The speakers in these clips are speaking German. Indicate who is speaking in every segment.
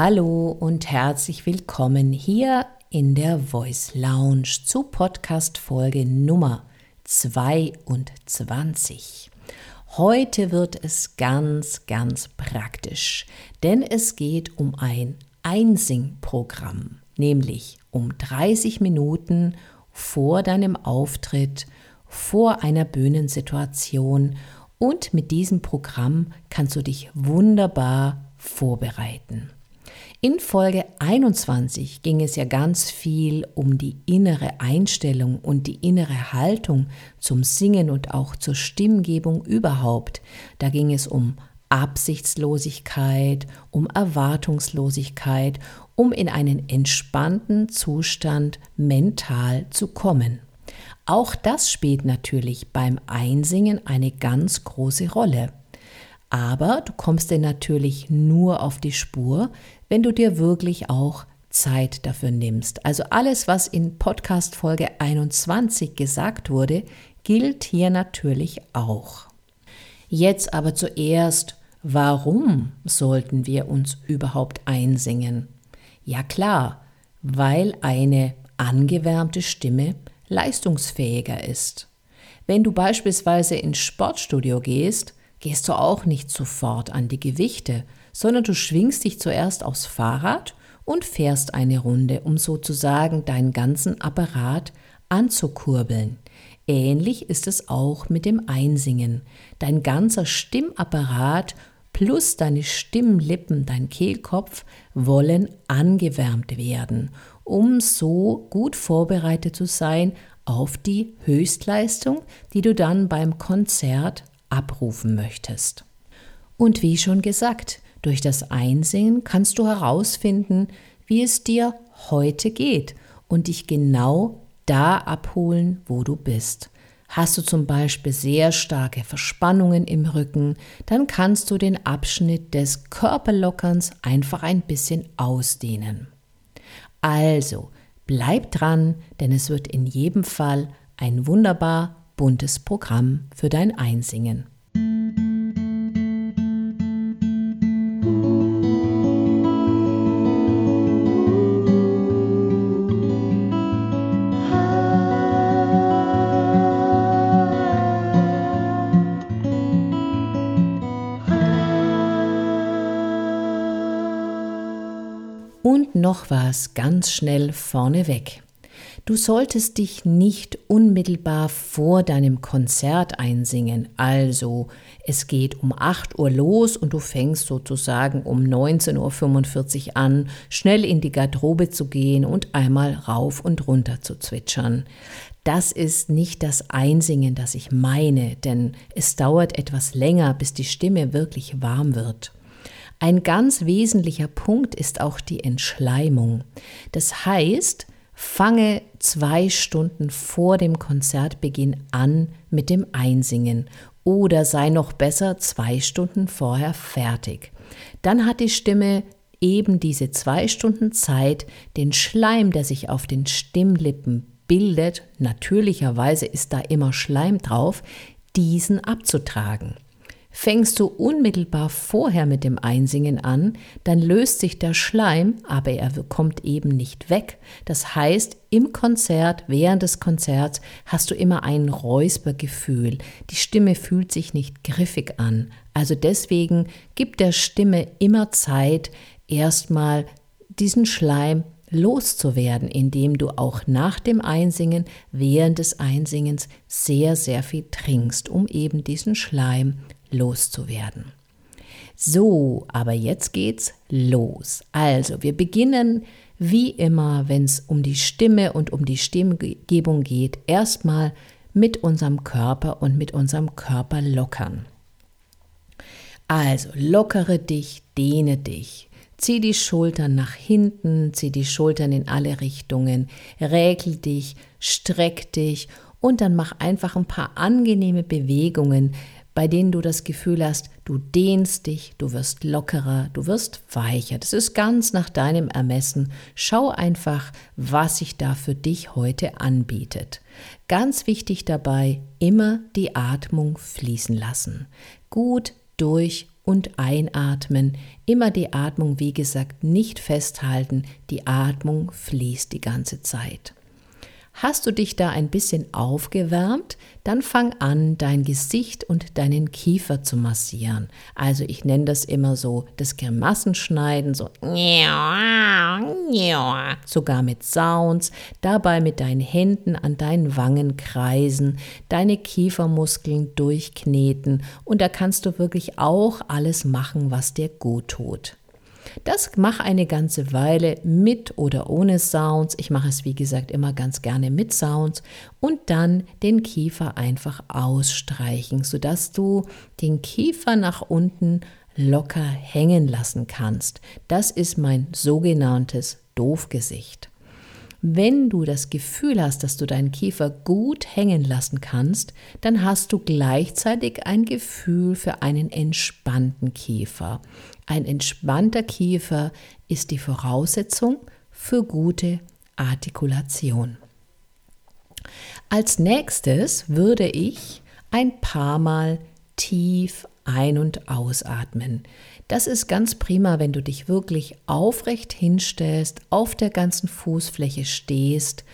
Speaker 1: Hallo und herzlich willkommen hier in der Voice Lounge zu Podcast Folge Nummer 22. Heute wird es ganz, ganz praktisch, denn es geht um ein Einsing-Programm, nämlich um 30 Minuten vor deinem Auftritt, vor einer Bühnensituation und mit diesem Programm kannst du dich wunderbar vorbereiten. In Folge 21 ging es ja ganz viel um die innere Einstellung und die innere Haltung zum Singen und auch zur Stimmgebung überhaupt. Da ging es um Absichtslosigkeit, um Erwartungslosigkeit, um in einen entspannten Zustand mental zu kommen. Auch das spielt natürlich beim Einsingen eine ganz große Rolle. Aber du kommst dir natürlich nur auf die Spur, wenn du dir wirklich auch Zeit dafür nimmst. Also alles, was in Podcast Folge 21 gesagt wurde, gilt hier natürlich auch. Jetzt aber zuerst, warum sollten wir uns überhaupt einsingen? Ja klar, weil eine angewärmte Stimme leistungsfähiger ist. Wenn du beispielsweise ins Sportstudio gehst, gehst du auch nicht sofort an die Gewichte, sondern du schwingst dich zuerst aufs Fahrrad und fährst eine Runde, um sozusagen deinen ganzen Apparat anzukurbeln. Ähnlich ist es auch mit dem Einsingen. Dein ganzer Stimmapparat plus deine Stimmlippen, dein Kehlkopf wollen angewärmt werden, um so gut vorbereitet zu sein auf die Höchstleistung, die du dann beim Konzert abrufen möchtest. Und wie schon gesagt, durch das Einsingen kannst du herausfinden, wie es dir heute geht und dich genau da abholen, wo du bist. Hast du zum Beispiel sehr starke Verspannungen im Rücken, dann kannst du den Abschnitt des Körperlockerns einfach ein bisschen ausdehnen. Also, bleib dran, denn es wird in jedem Fall ein wunderbar buntes Programm für dein Einsingen. Noch was ganz schnell vorneweg. Du solltest dich nicht unmittelbar vor deinem Konzert einsingen. Also, es geht um 8 Uhr los und du fängst sozusagen um 19.45 Uhr an, schnell in die Garderobe zu gehen und einmal rauf und runter zu zwitschern. Das ist nicht das Einsingen, das ich meine, denn es dauert etwas länger, bis die Stimme wirklich warm wird. Ein ganz wesentlicher Punkt ist auch die Entschleimung. Das heißt, Fange zwei Stunden vor dem Konzertbeginn an mit dem Einsingen oder sei noch besser zwei Stunden vorher fertig. Dann hat die Stimme eben diese zwei Stunden Zeit, den Schleim, der sich auf den Stimmlippen bildet, natürlicherweise ist da immer Schleim drauf, diesen abzutragen. Fängst du unmittelbar vorher mit dem Einsingen an, dann löst sich der Schleim, aber er kommt eben nicht weg. Das heißt, im Konzert, während des Konzerts hast du immer ein Räuspergefühl. Die Stimme fühlt sich nicht griffig an. Also deswegen gib der Stimme immer Zeit, erstmal diesen Schleim loszuwerden, indem du auch nach dem Einsingen, während des Einsingens sehr, sehr viel trinkst, um eben diesen Schleim loszuwerden. So, aber jetzt geht's los. Also, wir beginnen wie immer, wenn es um die Stimme und um die Stimmgebung geht, erstmal mit unserem Körper und mit unserem Körper lockern. Also, lockere dich, dehne dich. Zieh die Schultern nach hinten, zieh die Schultern in alle Richtungen, räkel dich, streck dich und dann mach einfach ein paar angenehme Bewegungen, bei denen du das Gefühl hast, du dehnst dich, du wirst lockerer, du wirst weicher. Das ist ganz nach deinem Ermessen. Schau einfach, was sich da für dich heute anbietet. Ganz wichtig dabei, immer die Atmung fließen lassen. Gut durch und einatmen. Immer die Atmung, wie gesagt, nicht festhalten. Die Atmung fließt die ganze Zeit. Hast du dich da ein bisschen aufgewärmt, dann fang an, dein Gesicht und deinen Kiefer zu massieren. Also ich nenne das immer so das Grimassenschneiden, so sogar mit Sounds, dabei mit deinen Händen an deinen Wangen kreisen, deine Kiefermuskeln durchkneten und da kannst du wirklich auch alles machen, was dir gut tut. Das mache eine ganze Weile mit oder ohne Sounds. Ich mache es wie gesagt immer ganz gerne mit Sounds und dann den Kiefer einfach ausstreichen, sodass du den Kiefer nach unten locker hängen lassen kannst. Das ist mein sogenanntes Doofgesicht. Wenn du das Gefühl hast, dass du deinen Kiefer gut hängen lassen kannst, dann hast du gleichzeitig ein Gefühl für einen entspannten Kiefer. Ein entspannter Kiefer ist die Voraussetzung für gute Artikulation. Als nächstes würde ich ein paar Mal tief ein- und ausatmen. Das ist ganz prima, wenn du dich wirklich aufrecht hinstellst, auf der ganzen Fußfläche stehst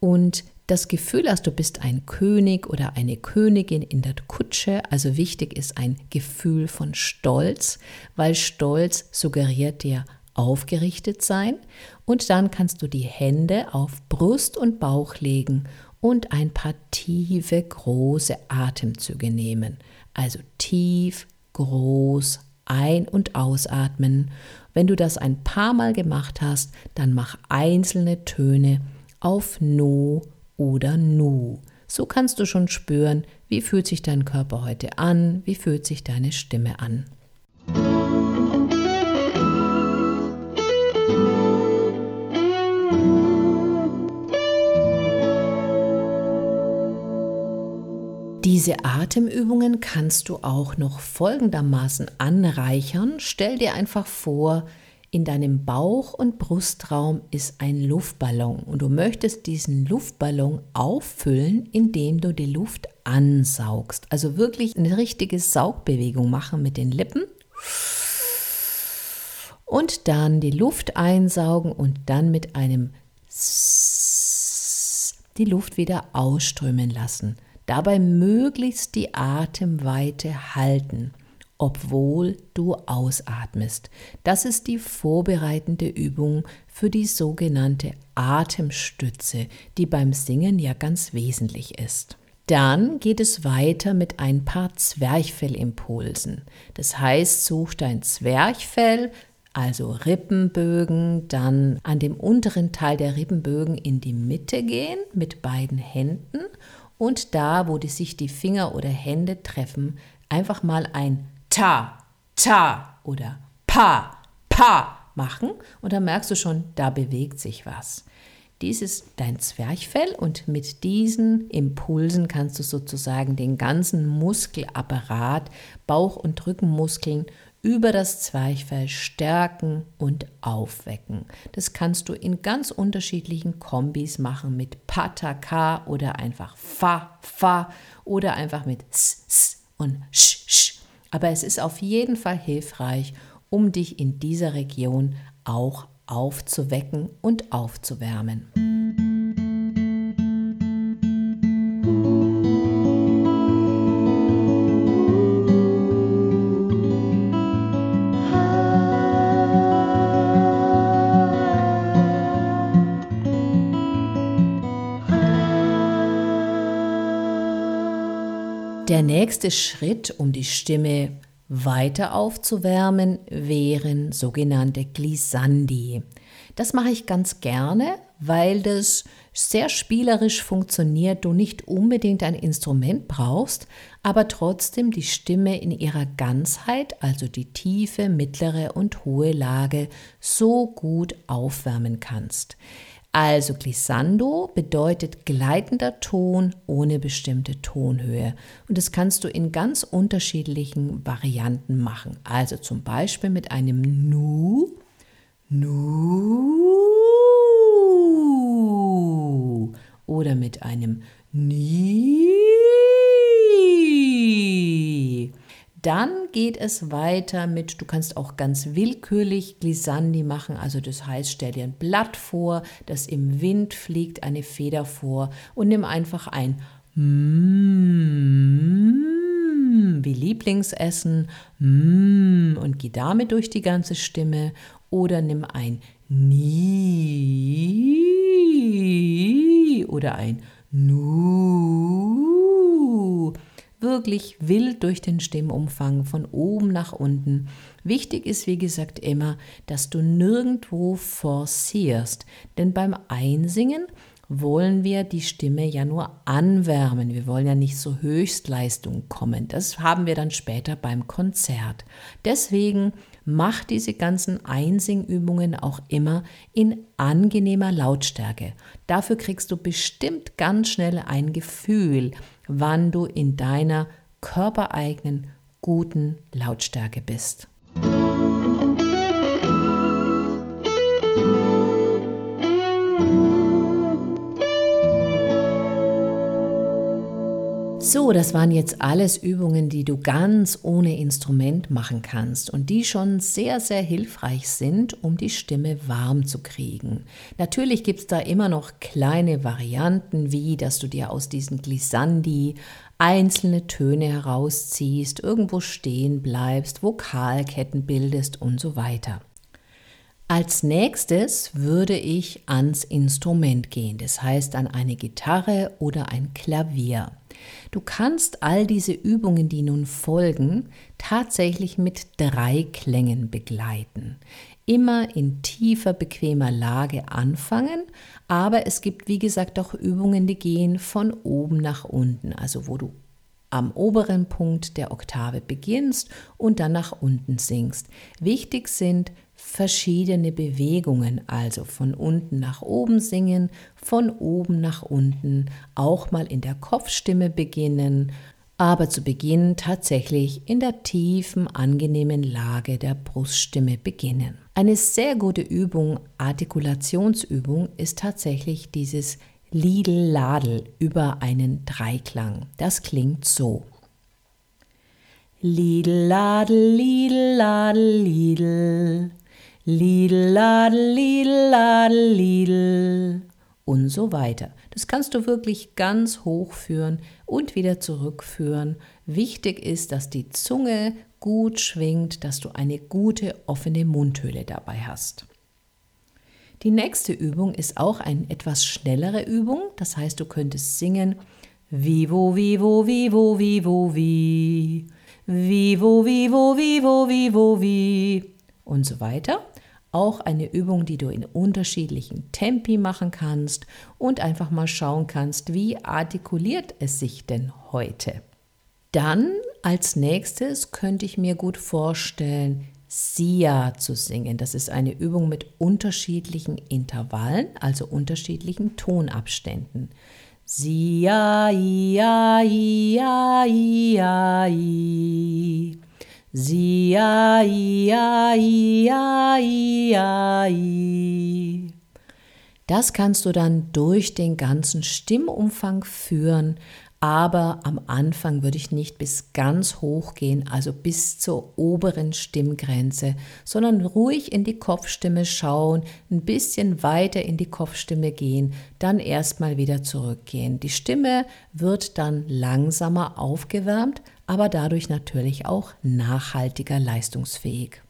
Speaker 1: und das Gefühl hast, du bist ein König oder eine Königin in der Kutsche. Also wichtig ist ein Gefühl von Stolz, weil Stolz suggeriert dir aufgerichtet sein. Und dann kannst du die Hände auf Brust und Bauch legen und ein paar tiefe, große Atemzüge nehmen. Also tief, groß ein- und ausatmen. Wenn du das ein paar Mal gemacht hast, dann mach einzelne Töne auf No oder Nu. So kannst du schon spüren, wie fühlt sich dein Körper heute an, wie fühlt sich deine Stimme an. Diese Atemübungen kannst du auch noch folgendermaßen anreichern. Stell dir einfach vor, in deinem Bauch- und Brustraum ist ein Luftballon und du möchtest diesen Luftballon auffüllen, indem du die Luft ansaugst. Also wirklich eine richtige Saugbewegung machen mit den Lippen. Und dann die Luft einsaugen und dann mit einem die Luft wieder ausströmen lassen. Dabei möglichst die Atemweite halten, obwohl du ausatmest. Das ist die vorbereitende Übung für die sogenannte Atemstütze, die beim Singen ja ganz wesentlich ist. Dann geht es weiter mit ein paar Zwerchfellimpulsen. Das heißt, such dein Zwerchfell, also Rippenbögen, dann an dem unteren Teil der Rippenbögen in die Mitte gehen mit beiden Händen und da, wo die sich die Finger oder Hände treffen, einfach mal ein Ta, Ta oder Pa, Pa machen und dann merkst du schon, da bewegt sich was. Dies ist dein Zwerchfell und mit diesen Impulsen kannst du sozusagen den ganzen Muskelapparat, Bauch- und Rückenmuskeln über das Zwerchfell stärken und aufwecken. Das kannst du in ganz unterschiedlichen Kombis machen mit Pataka oder einfach Fa, Fa oder einfach mit S, S und Sch, Sch. Aber es ist auf jeden Fall hilfreich, um dich in dieser Region auch aufzuwecken und aufzuwärmen. Der nächste Schritt, um die Stimme weiter aufzuwärmen, wären sogenannte Glissandi. Das mache ich ganz gerne, weil das sehr spielerisch funktioniert, du nicht unbedingt ein Instrument brauchst, aber trotzdem die Stimme in ihrer Ganzheit, also die tiefe, mittlere und hohe Lage, so gut aufwärmen kannst. Also glissando bedeutet gleitender Ton ohne bestimmte Tonhöhe. Und das kannst du in ganz unterschiedlichen Varianten machen. Also zum Beispiel mit einem Nu, Nu oder mit einem Ni. Dann geht es weiter mit, du kannst auch ganz willkürlich Glissandi machen, also das heißt, stell dir ein Blatt vor, das im Wind fliegt, eine Feder vor und nimm einfach ein mm, wie Lieblingsessen. Mm, und geh damit durch die ganze Stimme. Oder nimm ein Ni oder ein Nu wirklich wild durch den Stimmumfang von oben nach unten. Wichtig ist, wie gesagt, immer, dass du nirgendwo forcierst, denn beim Einsingen wollen wir die Stimme ja nur anwärmen. Wir wollen ja nicht so Höchstleistung kommen. Das haben wir dann später beim Konzert. Deswegen mach diese ganzen Einsingübungen auch immer in angenehmer Lautstärke. Dafür kriegst du bestimmt ganz schnell ein Gefühl, wann du in deiner körpereigenen guten Lautstärke bist. So, das waren jetzt alles Übungen, die du ganz ohne Instrument machen kannst und die schon sehr, sehr hilfreich sind, um die Stimme warm zu kriegen. Natürlich gibt es da immer noch kleine Varianten, wie dass du dir aus diesen Glissandi einzelne Töne herausziehst, irgendwo stehen bleibst, Vokalketten bildest und so weiter. Als nächstes würde ich ans Instrument gehen, das heißt an eine Gitarre oder ein Klavier. Du kannst all diese Übungen, die nun folgen, tatsächlich mit drei Klängen begleiten. Immer in tiefer, bequemer Lage anfangen, aber es gibt, wie gesagt, auch Übungen, die gehen von oben nach unten, also wo du am oberen Punkt der Oktave beginnst und dann nach unten singst. Wichtig sind verschiedene Bewegungen, also von unten nach oben singen, von oben nach unten, auch mal in der Kopfstimme beginnen, aber zu Beginn tatsächlich in der tiefen, angenehmen Lage der Bruststimme beginnen. Eine sehr gute Übung, Artikulationsübung, ist tatsächlich dieses Lidl-Ladel über einen Dreiklang. Das klingt so. Lidl, Ladel, Lidl, Lidl. Ladel, Lidl, Ladel, Lidl und so weiter. Das kannst du wirklich ganz hoch führen und wieder zurückführen. Wichtig ist, dass die Zunge gut schwingt, dass du eine gute offene Mundhöhle dabei hast. Die nächste Übung ist auch eine etwas schnellere Übung. Das heißt, du könntest singen Vivo, vivo, vivo, vivo, vi. Vivo, vivo, vivo, vivo, vi. Und so weiter auch eine Übung, die du in unterschiedlichen Tempi machen kannst und einfach mal schauen kannst, wie artikuliert es sich denn heute. Dann als nächstes könnte ich mir gut vorstellen, Sia zu singen. Das ist eine Übung mit unterschiedlichen Intervallen, also unterschiedlichen Tonabständen. Sia, ia, ia, ia, ia. Sia, ia, ia, ia. Das kannst du dann durch den ganzen Stimmumfang führen, aber am Anfang würde ich nicht bis ganz hoch gehen, also bis zur oberen Stimmgrenze, sondern ruhig in die Kopfstimme schauen, ein bisschen weiter in die Kopfstimme gehen, dann erstmal wieder zurückgehen. Die Stimme wird dann langsamer aufgewärmt, aber dadurch natürlich auch nachhaltiger leistungsfähig.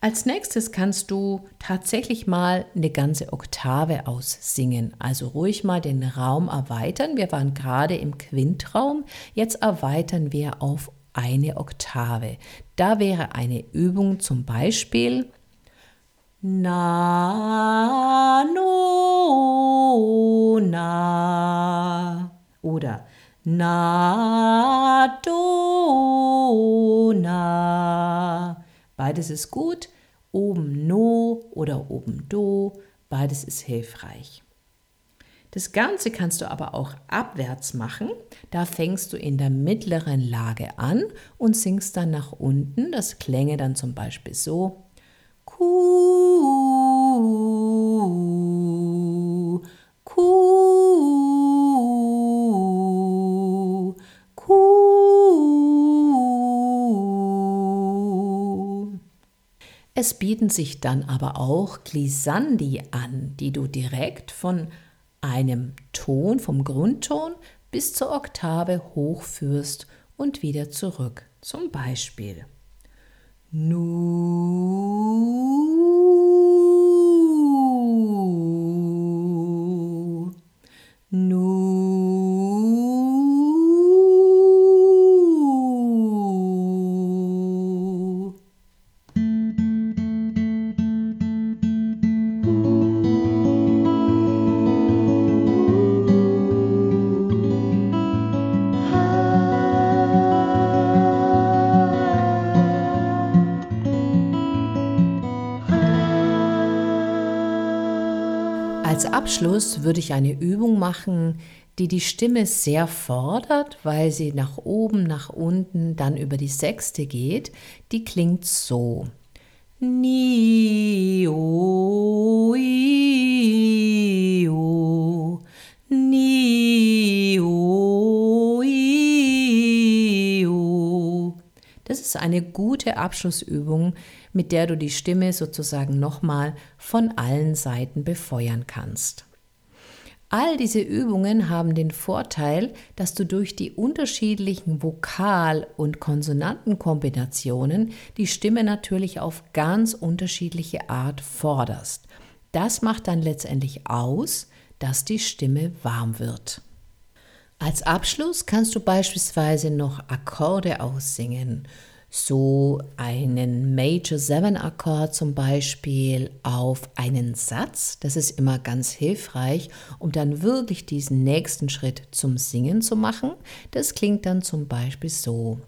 Speaker 1: Als nächstes kannst du tatsächlich mal eine ganze Oktave aussingen. Also ruhig mal den Raum erweitern. Wir waren gerade im Quintraum. Jetzt erweitern wir auf eine Oktave. Da wäre eine Übung zum Beispiel Na, no, na oder Na, do, na. Beides ist gut. Oben No oder oben Do. Beides ist hilfreich. Das Ganze kannst du aber auch abwärts machen. Da fängst du in der mittleren Lage an und singst dann nach unten. Das klänge dann zum Beispiel so. Kuh, Kuh, Es bieten sich dann aber auch Glissandi an, die du direkt von einem Ton vom Grundton bis zur Oktave hochführst und wieder zurück. Zum Beispiel Nu, Als Abschluss würde ich eine Übung machen, die die Stimme sehr fordert, weil sie nach oben, nach unten, dann über die Sechste geht. Die klingt so. Ni, o, i, o, ni, o, i, o. Das ist eine gute Abschlussübung, mit der du die Stimme sozusagen nochmal von allen Seiten befeuern kannst. All diese Übungen haben den Vorteil, dass du durch die unterschiedlichen Vokal- und Konsonantenkombinationen die Stimme natürlich auf ganz unterschiedliche Art forderst. Das macht dann letztendlich aus, dass die Stimme warm wird. Als Abschluss kannst du beispielsweise noch Akkorde aussingen so einen Major 7 Akkord zum Beispiel auf einen Satz. Das ist immer ganz hilfreich, um dann wirklich diesen nächsten Schritt zum Singen zu machen. Das klingt dann zum Beispiel so.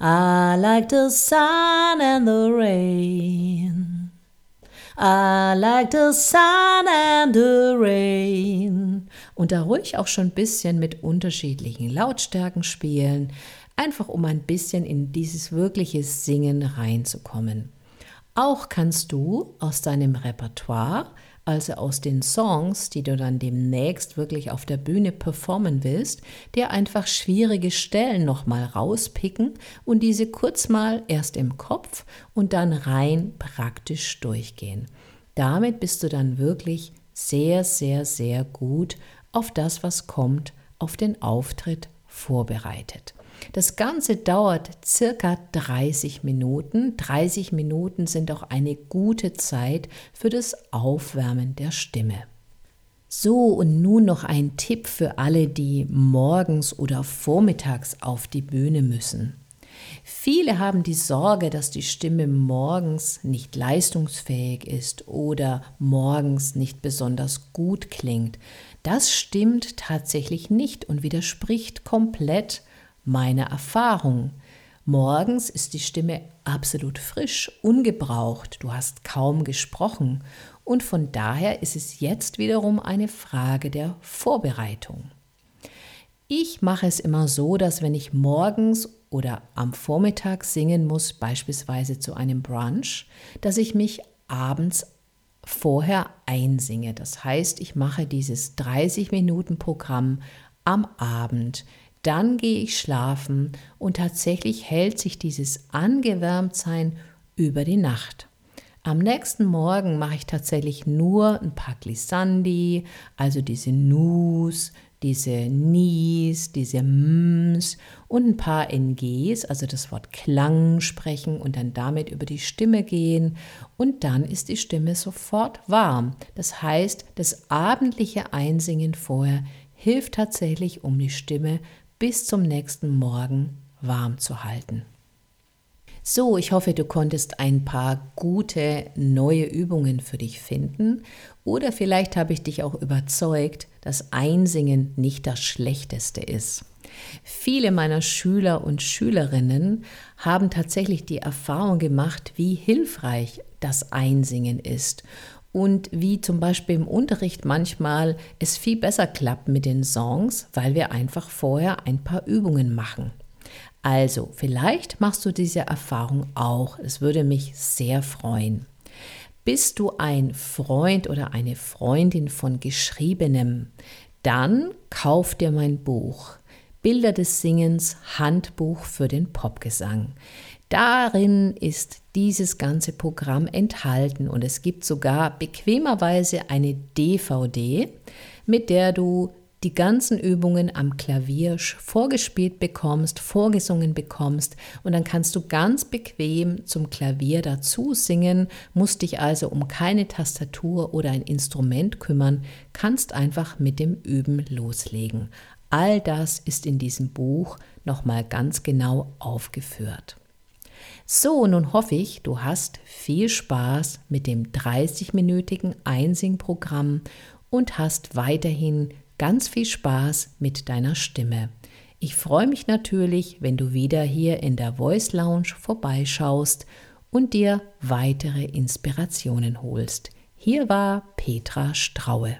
Speaker 1: I like the sun and the rain. I like the sun and the rain. Und da ruhig auch schon ein bisschen mit unterschiedlichen Lautstärken spielen einfach um ein bisschen in dieses wirkliche Singen reinzukommen. Auch kannst du aus deinem Repertoire, also aus den Songs, die du dann demnächst wirklich auf der Bühne performen willst, dir einfach schwierige Stellen nochmal rauspicken und diese kurz mal erst im Kopf und dann rein praktisch durchgehen. Damit bist du dann wirklich sehr, sehr, sehr gut auf das, was kommt, auf den Auftritt vorbereitet. Das Ganze dauert circa 30 Minuten. 30 Minuten sind auch eine gute Zeit für das Aufwärmen der Stimme. So, und nun noch ein Tipp für alle, die morgens oder vormittags auf die Bühne müssen. Viele haben die Sorge, dass die Stimme morgens nicht leistungsfähig ist oder morgens nicht besonders gut klingt. Das stimmt tatsächlich nicht und widerspricht komplett meine Erfahrung. Morgens ist die Stimme absolut frisch, ungebraucht, du hast kaum gesprochen und von daher ist es jetzt wiederum eine Frage der Vorbereitung. Ich mache es immer so, dass wenn ich morgens oder am Vormittag singen muss, beispielsweise zu einem Brunch, dass ich mich abends vorher einsinge. Das heißt, ich mache dieses 30 Minuten Programm am Abend dann gehe ich schlafen und tatsächlich hält sich dieses Angewärmtsein über die Nacht. Am nächsten Morgen mache ich tatsächlich nur ein paar Glissandi, also diese Nus, diese Nies, diese Ms und ein paar NGs, also das Wort Klang sprechen und dann damit über die Stimme gehen und dann ist die Stimme sofort warm. Das heißt, das abendliche Einsingen vorher hilft tatsächlich, um die Stimme bis zum nächsten Morgen warm zu halten. So, ich hoffe, du konntest ein paar gute neue Übungen für dich finden oder vielleicht habe ich dich auch überzeugt, dass Einsingen nicht das Schlechteste ist. Viele meiner Schüler und Schülerinnen haben tatsächlich die Erfahrung gemacht, wie hilfreich das Einsingen ist und wie zum Beispiel im Unterricht manchmal es viel besser klappt mit den Songs, weil wir einfach vorher ein paar Übungen machen. Also, vielleicht machst du diese Erfahrung auch. Es würde mich sehr freuen. Bist du ein Freund oder eine Freundin von Geschriebenem? Dann kauf dir mein Buch. Bilder des Singens Handbuch für den Popgesang. Darin ist dieses ganze Programm enthalten und es gibt sogar bequemerweise eine DVD, mit der du die ganzen Übungen am Klavier vorgespielt bekommst, vorgesungen bekommst und dann kannst du ganz bequem zum Klavier dazu singen, musst dich also um keine Tastatur oder ein Instrument kümmern, kannst einfach mit dem Üben loslegen. All das ist in diesem Buch nochmal ganz genau aufgeführt. So, nun hoffe ich, du hast viel Spaß mit dem 30-minütigen Einsing-Programm und hast weiterhin ganz viel Spaß mit deiner Stimme. Ich freue mich natürlich, wenn du wieder hier in der Voice Lounge vorbeischaust und dir weitere Inspirationen holst. Hier war Petra Straue.